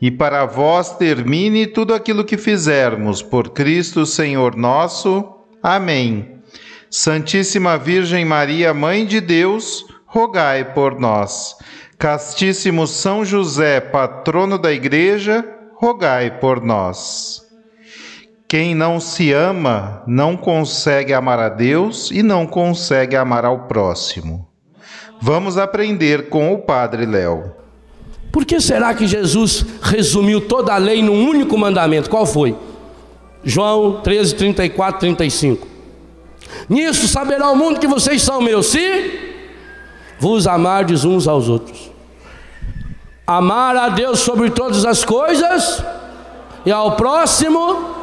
e para vós termine tudo aquilo que fizermos. Por Cristo, Senhor nosso. Amém. Santíssima Virgem Maria, Mãe de Deus, rogai por nós. Castíssimo São José, patrono da Igreja, rogai por nós. Quem não se ama não consegue amar a Deus e não consegue amar ao próximo. Vamos aprender com o Padre Léo. Por que será que Jesus resumiu toda a lei num único mandamento? Qual foi? João 13, 34, 35. Nisso saberá o mundo que vocês são meus, se vos amardes uns aos outros. Amar a Deus sobre todas as coisas e ao próximo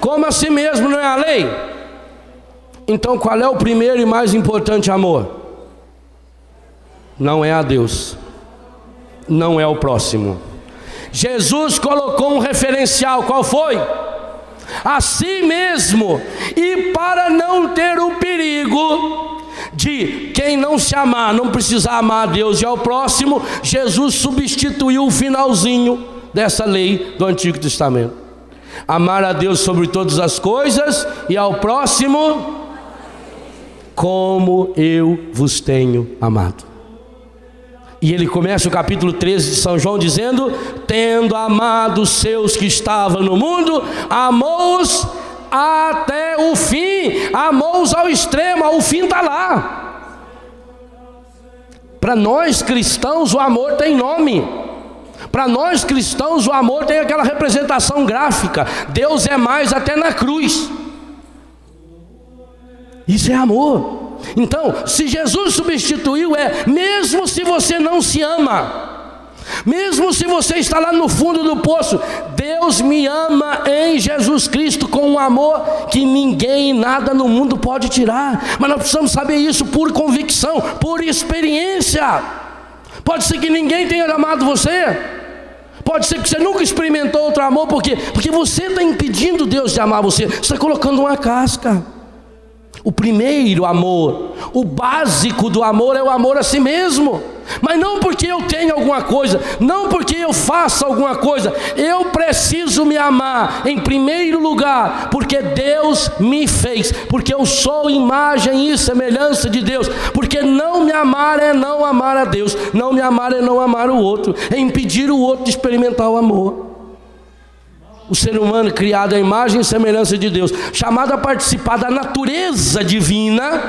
como a si mesmo, não é a lei? Então qual é o primeiro e mais importante amor? Não é a Deus, não é o próximo. Jesus colocou um referencial, qual foi? A si mesmo, e para não ter o perigo de quem não se amar, não precisar amar a Deus e ao próximo, Jesus substituiu o finalzinho dessa lei do Antigo Testamento. Amar a Deus sobre todas as coisas e ao próximo como eu vos tenho amado. E ele começa o capítulo 13 de São João dizendo: Tendo amado os seus que estavam no mundo, amou-os até o fim, amou-os ao extremo, o fim está lá. Para nós cristãos, o amor tem nome. Para nós cristãos, o amor tem aquela representação gráfica. Deus é mais até na cruz. Isso é amor. Então, se Jesus substituiu, é mesmo se você não se ama, mesmo se você está lá no fundo do poço, Deus me ama em Jesus Cristo com um amor que ninguém, nada no mundo pode tirar. Mas nós precisamos saber isso por convicção, por experiência. Pode ser que ninguém tenha amado você. Pode ser que você nunca experimentou outro amor, por quê? Porque você está impedindo Deus de amar você, você está colocando uma casca. O primeiro amor, o básico do amor é o amor a si mesmo. Mas não porque eu tenho alguma coisa, não porque eu faça alguma coisa, eu preciso me amar em primeiro lugar, porque Deus me fez, porque eu sou imagem e semelhança de Deus, porque não me amar é não amar a Deus, não me amar é não amar o outro, é impedir o outro de experimentar o amor o ser humano criado à imagem e semelhança de Deus, chamado a participar da natureza divina,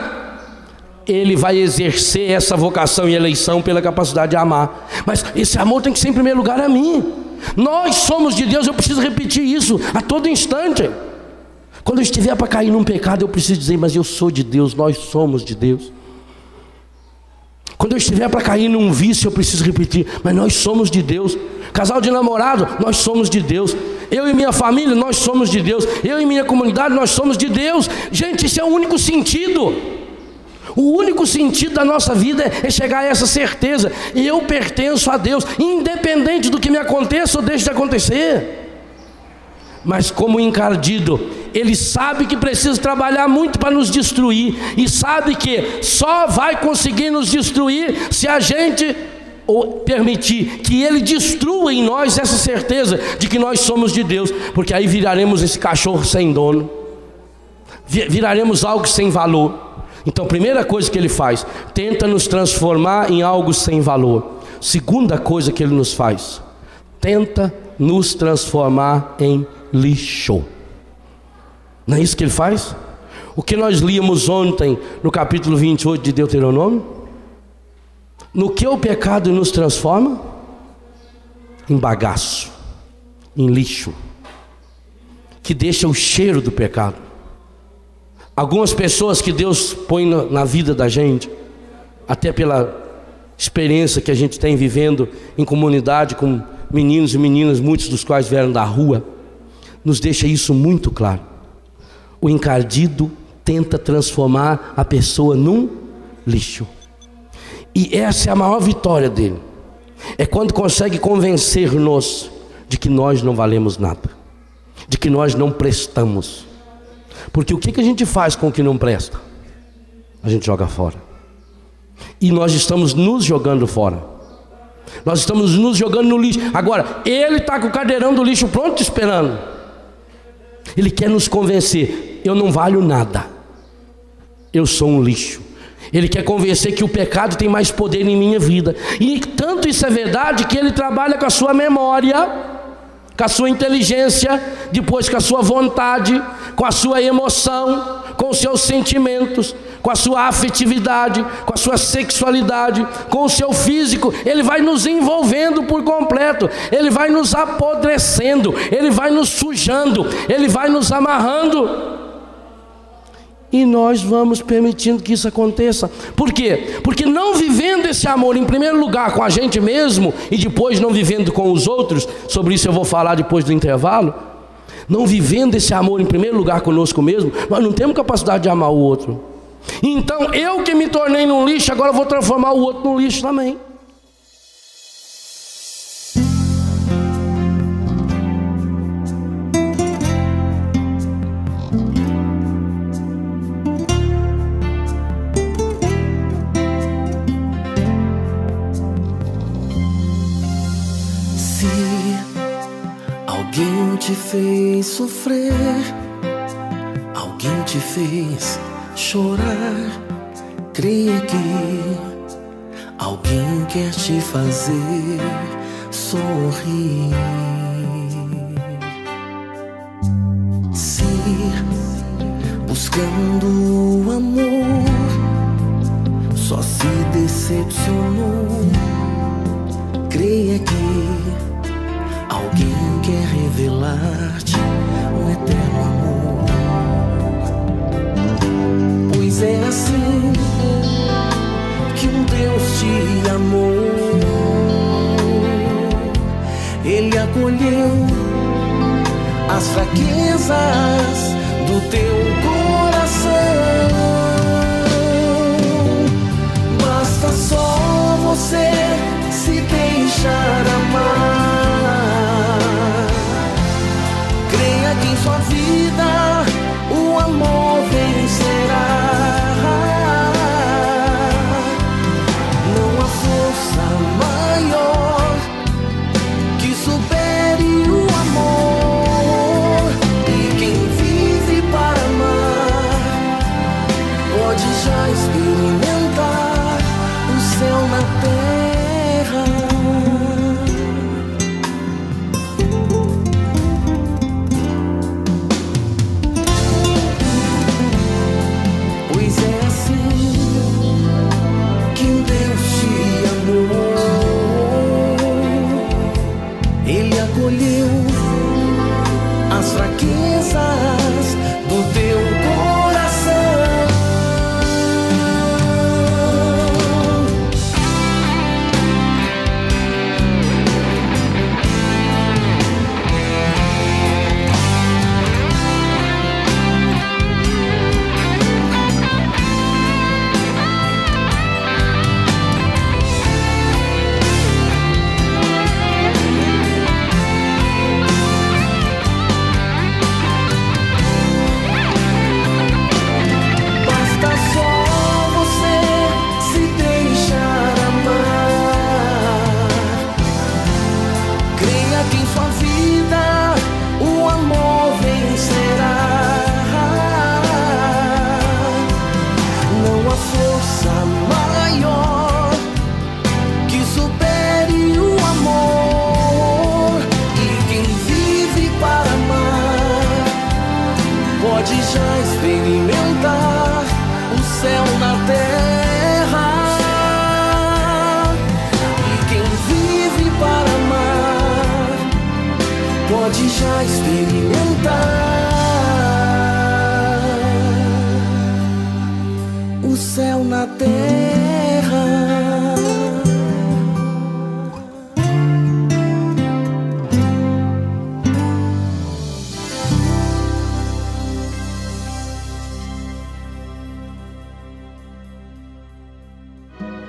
ele vai exercer essa vocação e eleição pela capacidade de amar. Mas esse amor tem que ser em primeiro lugar a mim. Nós somos de Deus, eu preciso repetir isso a todo instante. Quando eu estiver para cair num pecado, eu preciso dizer, mas eu sou de Deus, nós somos de Deus. Quando eu estiver para cair num vício, eu preciso repetir, mas nós somos de Deus. Casal de namorado, nós somos de Deus. Eu e minha família, nós somos de Deus. Eu e minha comunidade, nós somos de Deus. Gente, isso é o único sentido. O único sentido da nossa vida é chegar a essa certeza. Eu pertenço a Deus, independente do que me aconteça ou deixe de acontecer. Mas como encardido, ele sabe que precisa trabalhar muito para nos destruir e sabe que só vai conseguir nos destruir se a gente ou permitir que ele destrua em nós essa certeza de que nós somos de Deus, porque aí viraremos esse cachorro sem dono, viraremos algo sem valor. Então, primeira coisa que ele faz, tenta nos transformar em algo sem valor. Segunda coisa que ele nos faz, tenta nos transformar em lixo. Não é isso que ele faz? O que nós líamos ontem no capítulo 28 de Deuteronômio? No que o pecado nos transforma? Em bagaço, em lixo, que deixa o cheiro do pecado. Algumas pessoas que Deus põe na vida da gente, até pela experiência que a gente tem vivendo em comunidade com meninos e meninas, muitos dos quais vieram da rua, nos deixa isso muito claro. O encardido tenta transformar a pessoa num lixo. E essa é a maior vitória dele. É quando consegue convencer-nos de que nós não valemos nada, de que nós não prestamos. Porque o que, que a gente faz com o que não presta? A gente joga fora. E nós estamos nos jogando fora. Nós estamos nos jogando no lixo. Agora, ele está com o cadeirão do lixo pronto esperando. Ele quer nos convencer: eu não valho nada. Eu sou um lixo. Ele quer convencer que o pecado tem mais poder em minha vida. E tanto isso é verdade que ele trabalha com a sua memória, com a sua inteligência, depois com a sua vontade, com a sua emoção, com os seus sentimentos, com a sua afetividade, com a sua sexualidade, com o seu físico, ele vai nos envolvendo por completo, ele vai nos apodrecendo, ele vai nos sujando, ele vai nos amarrando. E nós vamos permitindo que isso aconteça. Por quê? Porque não vivendo esse amor, em primeiro lugar, com a gente mesmo, e depois não vivendo com os outros, sobre isso eu vou falar depois do intervalo. Não vivendo esse amor, em primeiro lugar, conosco mesmo, nós não temos capacidade de amar o outro. Então eu que me tornei num lixo, agora vou transformar o outro num lixo também. Sofrer, alguém te fez chorar, creia que alguém quer te fazer sorrir. Se buscando o amor. Só se decepcionou, creia que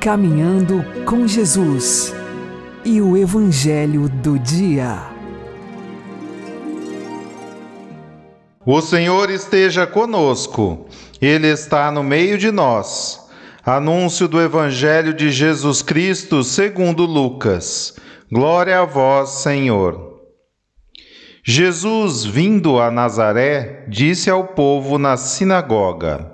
Caminhando com Jesus e o Evangelho do Dia. O Senhor esteja conosco, Ele está no meio de nós. Anúncio do Evangelho de Jesus Cristo segundo Lucas. Glória a vós, Senhor. Jesus, vindo a Nazaré, disse ao povo na sinagoga: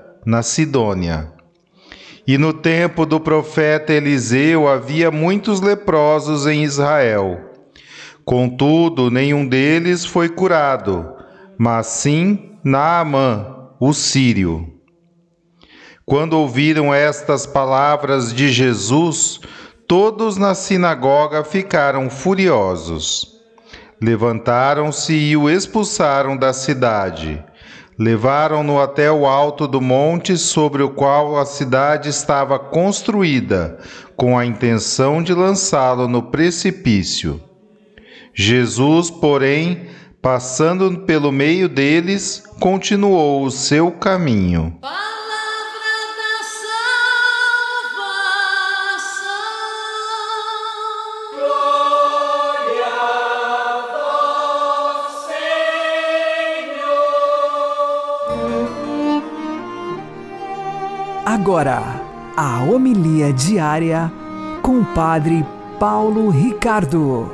na Sidônia. E no tempo do profeta Eliseu havia muitos leprosos em Israel. Contudo, nenhum deles foi curado, mas sim Naamã, o sírio. Quando ouviram estas palavras de Jesus, todos na sinagoga ficaram furiosos. Levantaram-se e o expulsaram da cidade. Levaram-no até o alto do monte sobre o qual a cidade estava construída, com a intenção de lançá-lo no precipício. Jesus, porém, passando pelo meio deles, continuou o seu caminho. Agora, a homilia diária com o Padre Paulo Ricardo.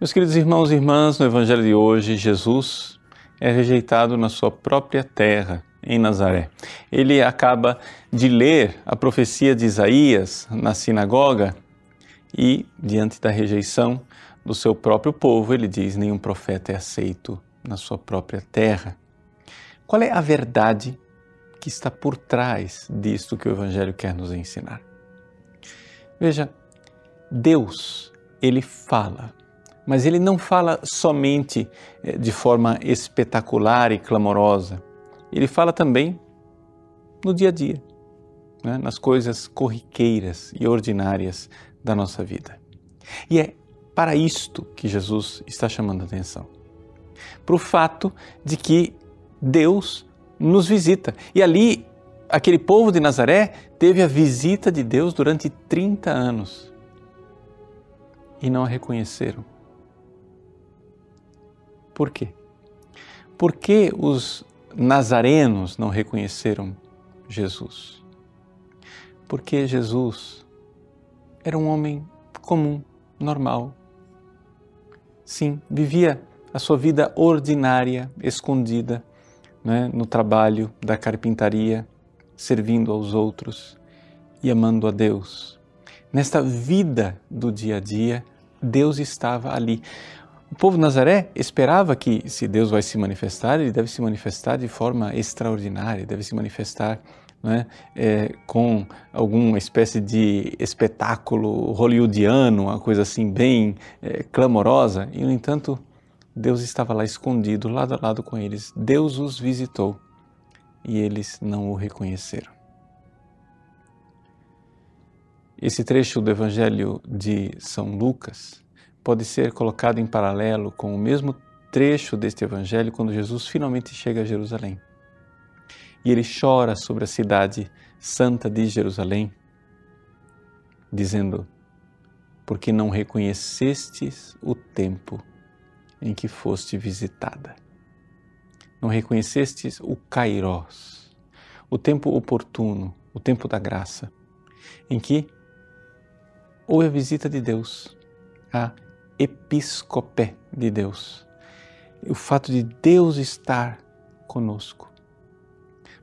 Meus queridos irmãos e irmãs, no Evangelho de hoje, Jesus é rejeitado na sua própria terra, em Nazaré. Ele acaba de ler a profecia de Isaías na sinagoga e, diante da rejeição do seu próprio povo, ele diz: nenhum profeta é aceito na sua própria terra. Qual é a verdade que está por trás disto que o Evangelho quer nos ensinar? Veja, Deus, ele fala mas ele não fala somente eh, de forma espetacular e clamorosa. Ele fala também no dia a dia, né? nas coisas corriqueiras e ordinárias da nossa vida. E é para isto que Jesus está chamando a atenção. Para o fato de que Deus nos visita. E ali, aquele povo de Nazaré teve a visita de Deus durante 30 anos e não a reconheceram. Por quê? Por que os nazarenos não reconheceram Jesus? Porque Jesus era um homem comum, normal. Sim, vivia a sua vida ordinária, escondida, né, no trabalho da carpintaria, servindo aos outros e amando a Deus. Nesta vida do dia a dia, Deus estava ali. O povo Nazaré esperava que, se Deus vai se manifestar, ele deve se manifestar de forma extraordinária, deve se manifestar né, é, com alguma espécie de espetáculo hollywoodiano, uma coisa assim bem é, clamorosa. E, no entanto, Deus estava lá escondido, lado a lado com eles. Deus os visitou e eles não o reconheceram. Esse trecho do Evangelho de São Lucas pode ser colocado em paralelo com o mesmo trecho deste evangelho quando Jesus finalmente chega a Jerusalém. E ele chora sobre a cidade santa de Jerusalém, dizendo: porque não reconhecestes o tempo em que foste visitada. Não reconhecestes o Kairós, o tempo oportuno, o tempo da graça, em que houve a visita de Deus, a episcopé de Deus, o fato de Deus estar conosco.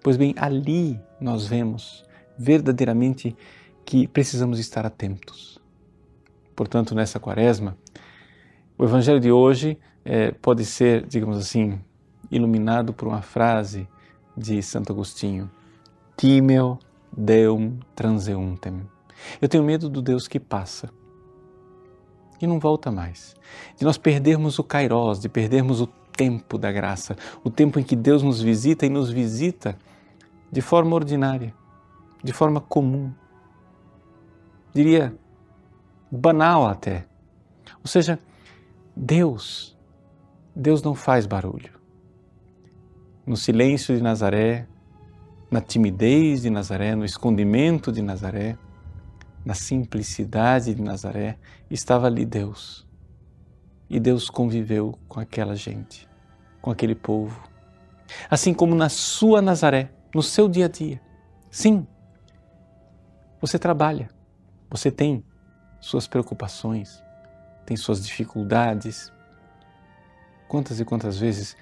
Pois bem, ali nós vemos verdadeiramente que precisamos estar atentos. Portanto, nessa quaresma, o Evangelho de hoje é, pode ser, digamos assim, iluminado por uma frase de Santo Agostinho: Timeo Deum transeuntem. Eu tenho medo do Deus que passa e não volta mais. De nós perdermos o kairós, de perdermos o tempo da graça, o tempo em que Deus nos visita e nos visita de forma ordinária, de forma comum. Diria banal até. Ou seja, Deus, Deus não faz barulho. No silêncio de Nazaré, na timidez de Nazaré, no escondimento de Nazaré, na simplicidade de Nazaré, estava ali Deus. E Deus conviveu com aquela gente, com aquele povo. Assim como na sua Nazaré, no seu dia a dia. Sim, você trabalha, você tem suas preocupações, tem suas dificuldades. Quantas e quantas vezes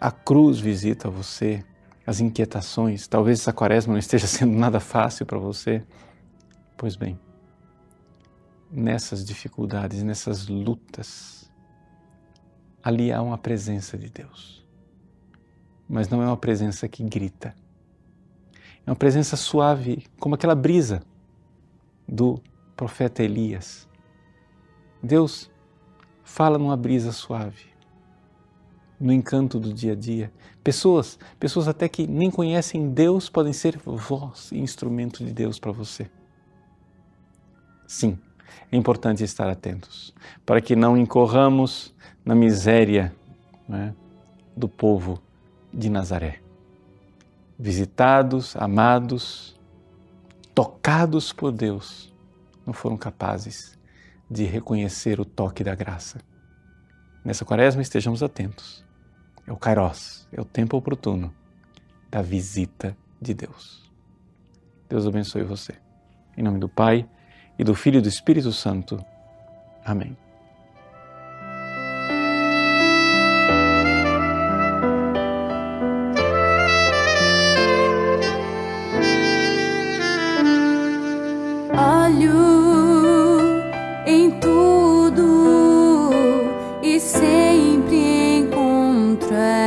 a cruz visita você, as inquietações. Talvez essa quaresma não esteja sendo nada fácil para você. Pois bem, nessas dificuldades, nessas lutas, ali há uma presença de Deus. Mas não é uma presença que grita. É uma presença suave, como aquela brisa do profeta Elias. Deus fala numa brisa suave, no encanto do dia a dia. Pessoas, pessoas até que nem conhecem Deus podem ser voz e instrumento de Deus para você. Sim, é importante estar atentos para que não incorramos na miséria né, do povo de Nazaré. Visitados, amados, tocados por Deus, não foram capazes de reconhecer o toque da graça. Nessa quaresma estejamos atentos. É o Kairos, é o tempo oportuno da visita de Deus. Deus abençoe você. Em nome do Pai, e do Filho e do Espírito Santo. Amém.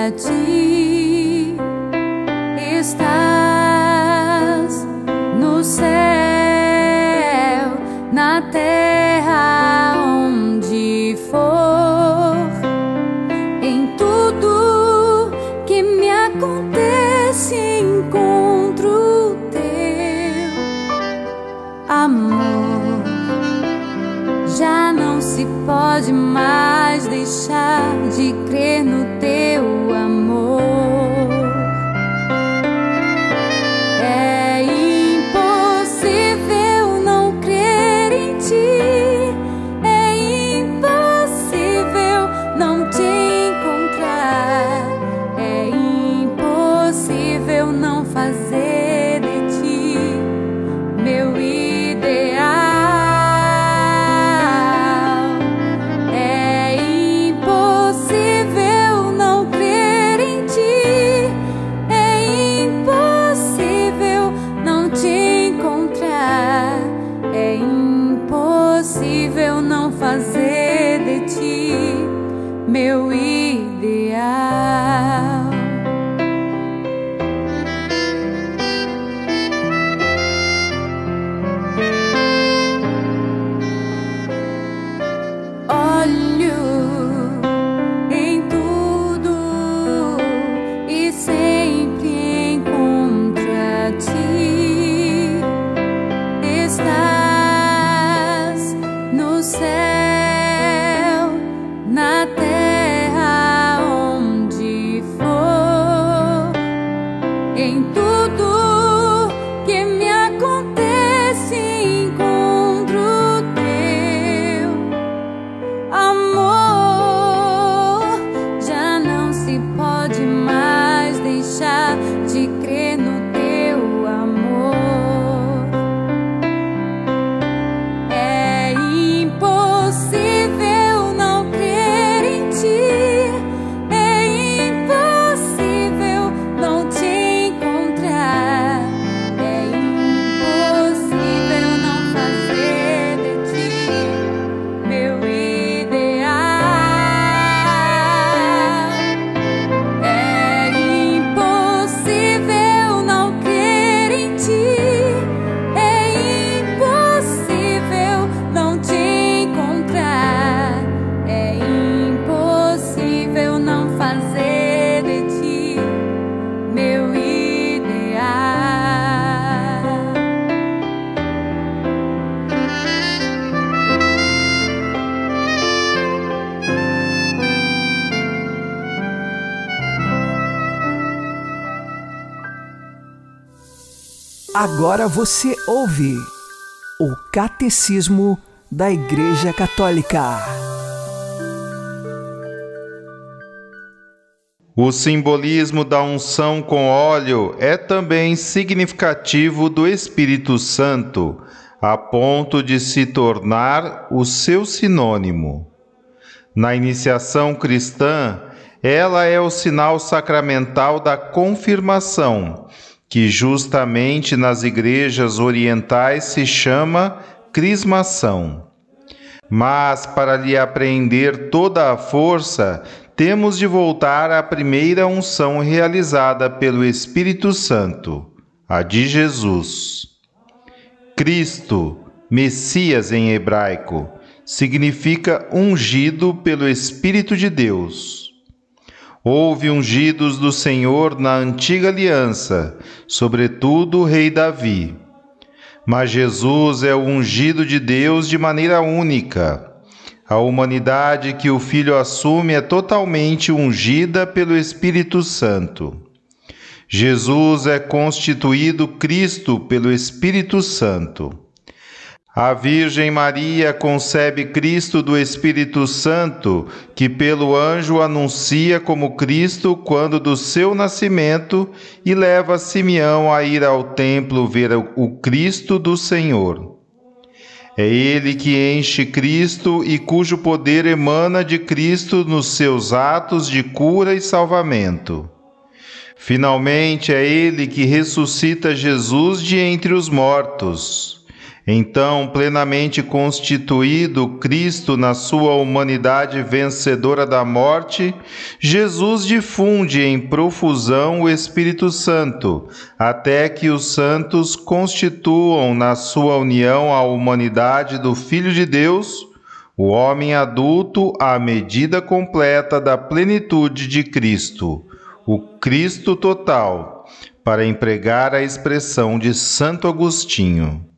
magic. Agora você ouve o Catecismo da Igreja Católica. O simbolismo da unção com óleo é também significativo do Espírito Santo, a ponto de se tornar o seu sinônimo. Na iniciação cristã, ela é o sinal sacramental da confirmação que justamente nas igrejas orientais se chama crismação. Mas para lhe apreender toda a força, temos de voltar à primeira unção realizada pelo Espírito Santo, a de Jesus. Cristo, Messias em hebraico, significa ungido pelo Espírito de Deus. Houve ungidos do Senhor na antiga aliança, sobretudo o rei Davi. Mas Jesus é o ungido de Deus de maneira única. A humanidade que o Filho assume é totalmente ungida pelo Espírito Santo. Jesus é constituído Cristo pelo Espírito Santo. A Virgem Maria concebe Cristo do Espírito Santo, que pelo anjo anuncia como Cristo quando do seu nascimento e leva Simeão a ir ao templo ver o Cristo do Senhor. É ele que enche Cristo e cujo poder emana de Cristo nos seus atos de cura e salvamento. Finalmente, é ele que ressuscita Jesus de entre os mortos. Então, plenamente constituído Cristo na sua humanidade vencedora da morte, Jesus difunde em profusão o Espírito Santo, até que os santos constituam na sua união a humanidade do Filho de Deus, o homem adulto à medida completa da plenitude de Cristo, o Cristo total, para empregar a expressão de Santo Agostinho.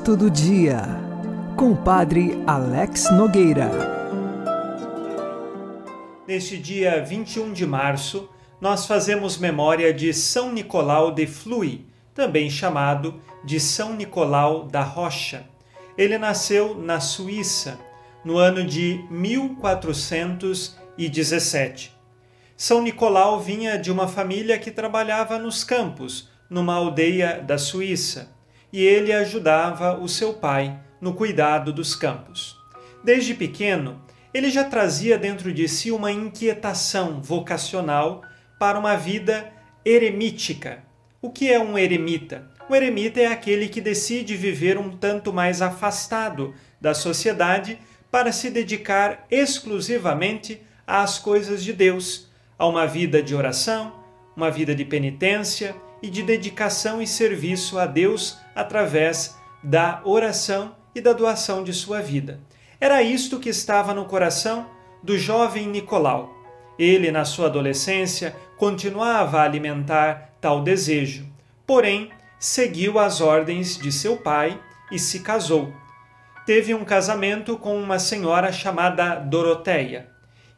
Santo do Dia, com o Padre Alex Nogueira. Neste dia 21 de março, nós fazemos memória de São Nicolau de Flui, também chamado de São Nicolau da Rocha. Ele nasceu na Suíça no ano de 1417. São Nicolau vinha de uma família que trabalhava nos campos, numa aldeia da Suíça e ele ajudava o seu pai no cuidado dos campos. Desde pequeno, ele já trazia dentro de si uma inquietação vocacional para uma vida eremítica. O que é um eremita? Um eremita é aquele que decide viver um tanto mais afastado da sociedade para se dedicar exclusivamente às coisas de Deus, a uma vida de oração, uma vida de penitência e de dedicação e serviço a Deus através da oração e da doação de sua vida. Era isto que estava no coração do jovem Nicolau. Ele, na sua adolescência, continuava a alimentar tal desejo, porém, seguiu as ordens de seu pai e se casou. Teve um casamento com uma senhora chamada Doroteia.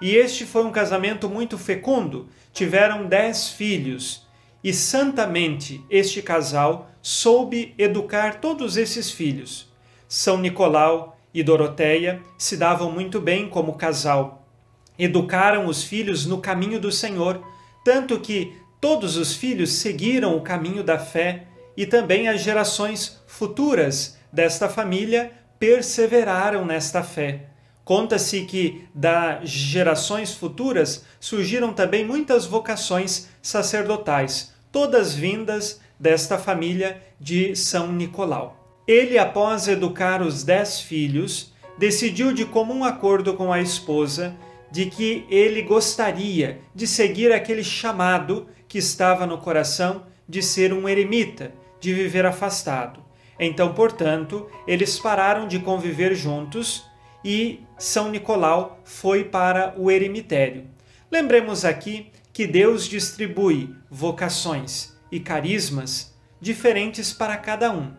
E este foi um casamento muito fecundo. Tiveram dez filhos e santamente este casal soube educar todos esses filhos. São Nicolau e Doroteia se davam muito bem como casal. Educaram os filhos no caminho do Senhor, tanto que todos os filhos seguiram o caminho da fé e também as gerações futuras desta família perseveraram nesta fé. Conta-se que das gerações futuras surgiram também muitas vocações sacerdotais, todas vindas desta família de São Nicolau. Ele, após educar os dez filhos, decidiu de comum acordo com a esposa de que ele gostaria de seguir aquele chamado que estava no coração de ser um eremita, de viver afastado. Então, portanto, eles pararam de conviver juntos e São Nicolau foi para o eremitério. Lembremos aqui que Deus distribui vocações e carismas diferentes para cada um.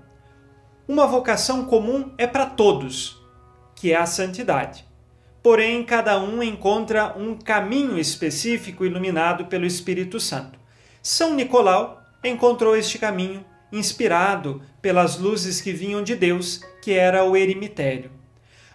Uma vocação comum é para todos, que é a santidade. Porém, cada um encontra um caminho específico iluminado pelo Espírito Santo. São Nicolau encontrou este caminho inspirado pelas luzes que vinham de Deus, que era o eremitério.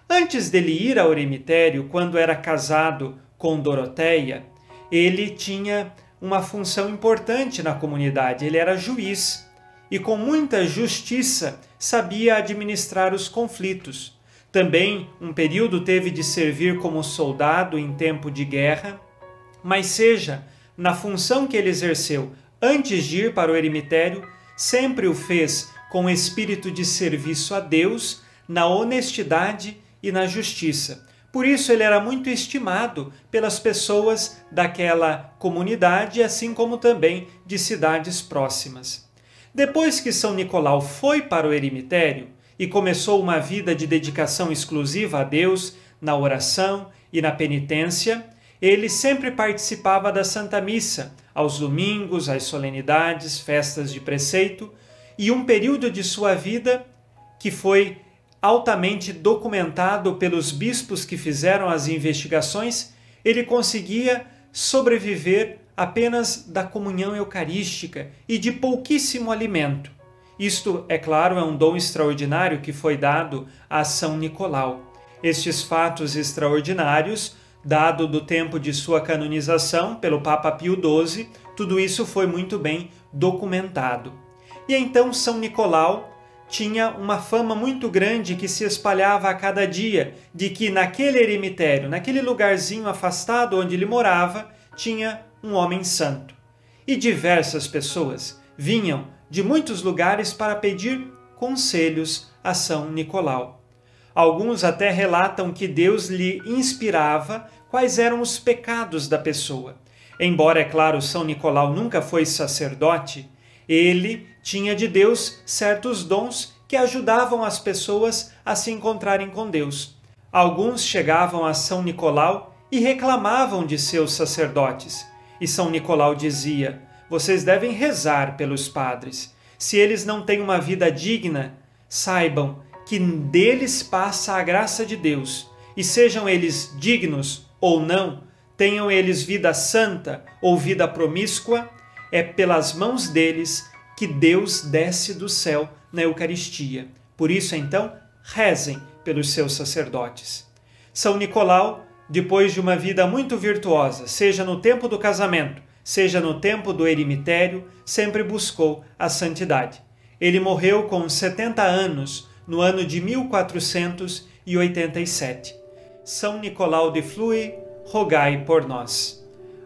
Antes dele ir ao eremitério, quando era casado com Doroteia, ele tinha uma função importante na comunidade, ele era juiz e, com muita justiça, sabia administrar os conflitos. Também, um período, teve de servir como soldado em tempo de guerra, mas, seja na função que ele exerceu antes de ir para o eremitério, sempre o fez com espírito de serviço a Deus, na honestidade e na justiça por isso ele era muito estimado pelas pessoas daquela comunidade, assim como também de cidades próximas. Depois que São Nicolau foi para o eremitério e começou uma vida de dedicação exclusiva a Deus na oração e na penitência, ele sempre participava da Santa Missa, aos domingos, às solenidades, festas de preceito, e um período de sua vida que foi altamente documentado pelos bispos que fizeram as investigações, ele conseguia sobreviver apenas da comunhão eucarística e de pouquíssimo alimento. Isto, é claro, é um dom extraordinário que foi dado a São Nicolau. Estes fatos extraordinários, dado do tempo de sua canonização pelo Papa Pio XII, tudo isso foi muito bem documentado. E então São Nicolau tinha uma fama muito grande que se espalhava a cada dia de que naquele eremitério, naquele lugarzinho afastado onde ele morava, tinha um homem santo. E diversas pessoas vinham de muitos lugares para pedir conselhos a São Nicolau. Alguns até relatam que Deus lhe inspirava quais eram os pecados da pessoa. Embora, é claro, São Nicolau nunca foi sacerdote, ele tinha de Deus certos dons que ajudavam as pessoas a se encontrarem com Deus. Alguns chegavam a São Nicolau e reclamavam de seus sacerdotes. E São Nicolau dizia: Vocês devem rezar pelos padres. Se eles não têm uma vida digna, saibam que deles passa a graça de Deus, e sejam eles dignos ou não, tenham eles vida santa ou vida promíscua, é pelas mãos deles que Deus desce do céu na Eucaristia. Por isso, então, rezem pelos seus sacerdotes. São Nicolau, depois de uma vida muito virtuosa, seja no tempo do casamento, seja no tempo do eremitério, sempre buscou a santidade. Ele morreu com 70 anos no ano de 1487. São Nicolau de Flui, rogai por nós.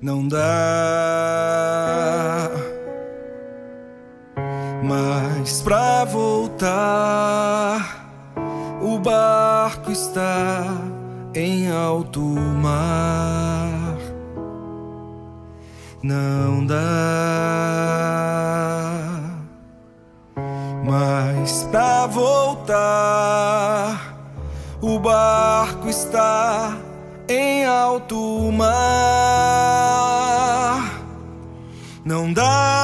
Não dá mais pra voltar. O barco está em alto mar. Não dá mais pra voltar. O barco está em alto mar. Não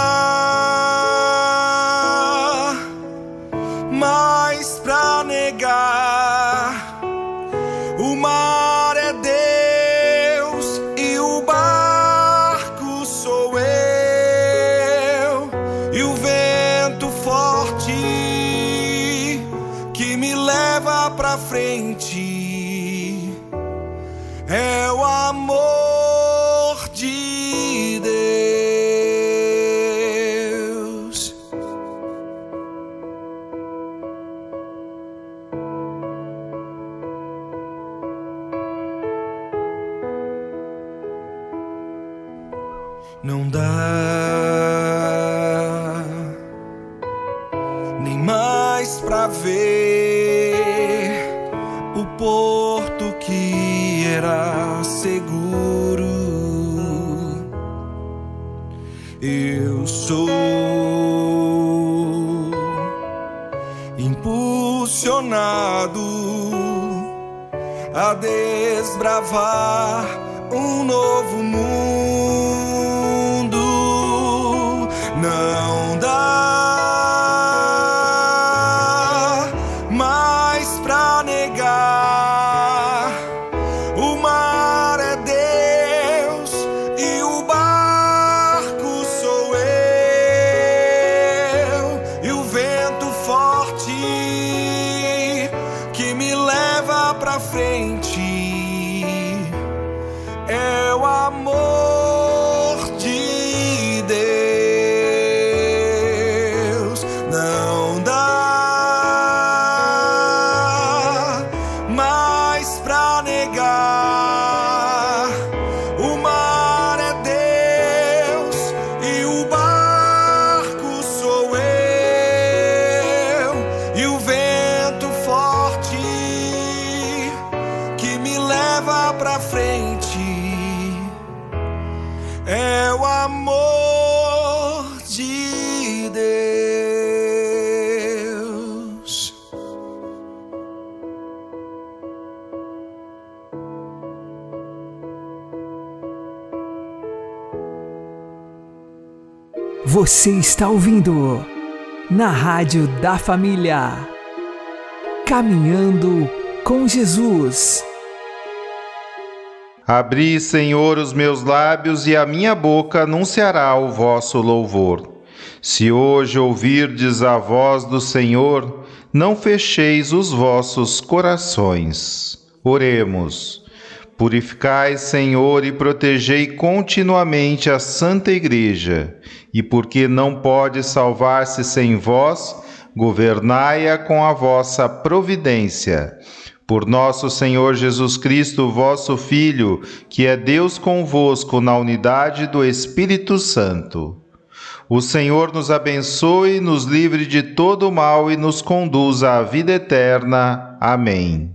Você está ouvindo na Rádio da Família. Caminhando com Jesus. Abri, Senhor, os meus lábios e a minha boca anunciará o vosso louvor. Se hoje ouvirdes a voz do Senhor, não fecheis os vossos corações. Oremos. Purificai, Senhor, e protegei continuamente a Santa Igreja, e porque não pode salvar-se sem vós, governai-a com a vossa providência. Por nosso Senhor Jesus Cristo, vosso Filho, que é Deus convosco na unidade do Espírito Santo. O Senhor nos abençoe, nos livre de todo mal e nos conduza à vida eterna. Amém.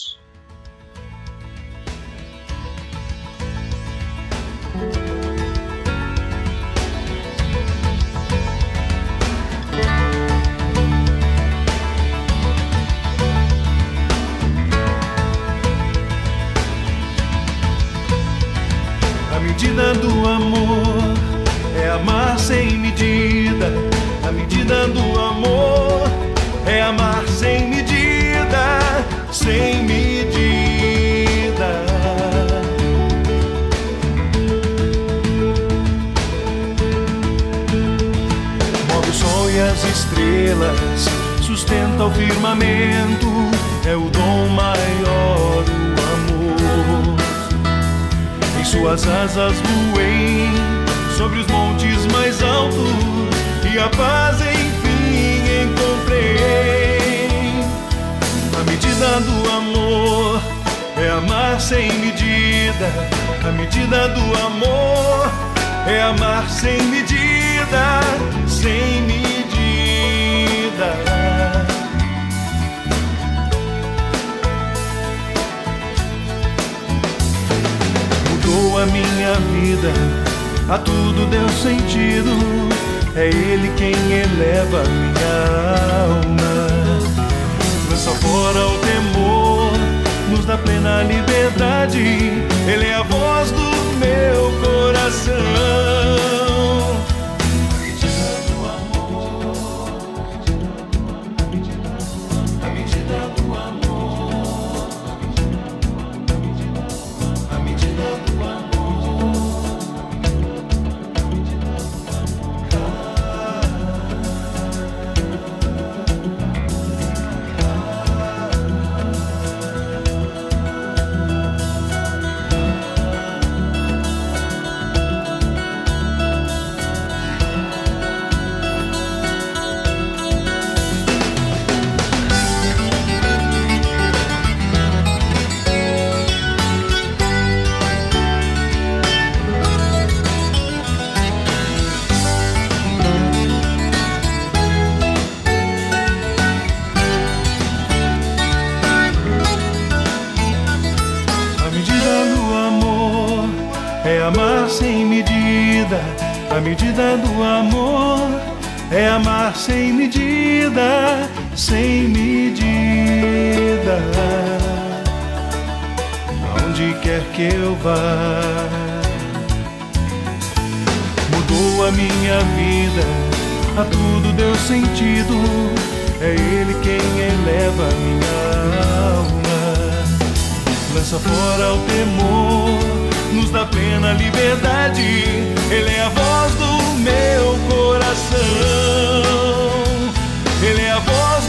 A paz enfim encontrei. A medida do amor é amar sem medida. A medida do amor é amar sem medida, sem medida. mudou a minha vida, a tudo deu sentido. É Ele quem eleva minha alma. Lança fora o temor, nos dá plena liberdade. Ele é a voz do meu coração. Mudou a minha vida, a tudo deu sentido. É Ele quem eleva minha alma. Lança fora o temor, nos dá plena liberdade. Ele é a voz do meu coração. Ele é a voz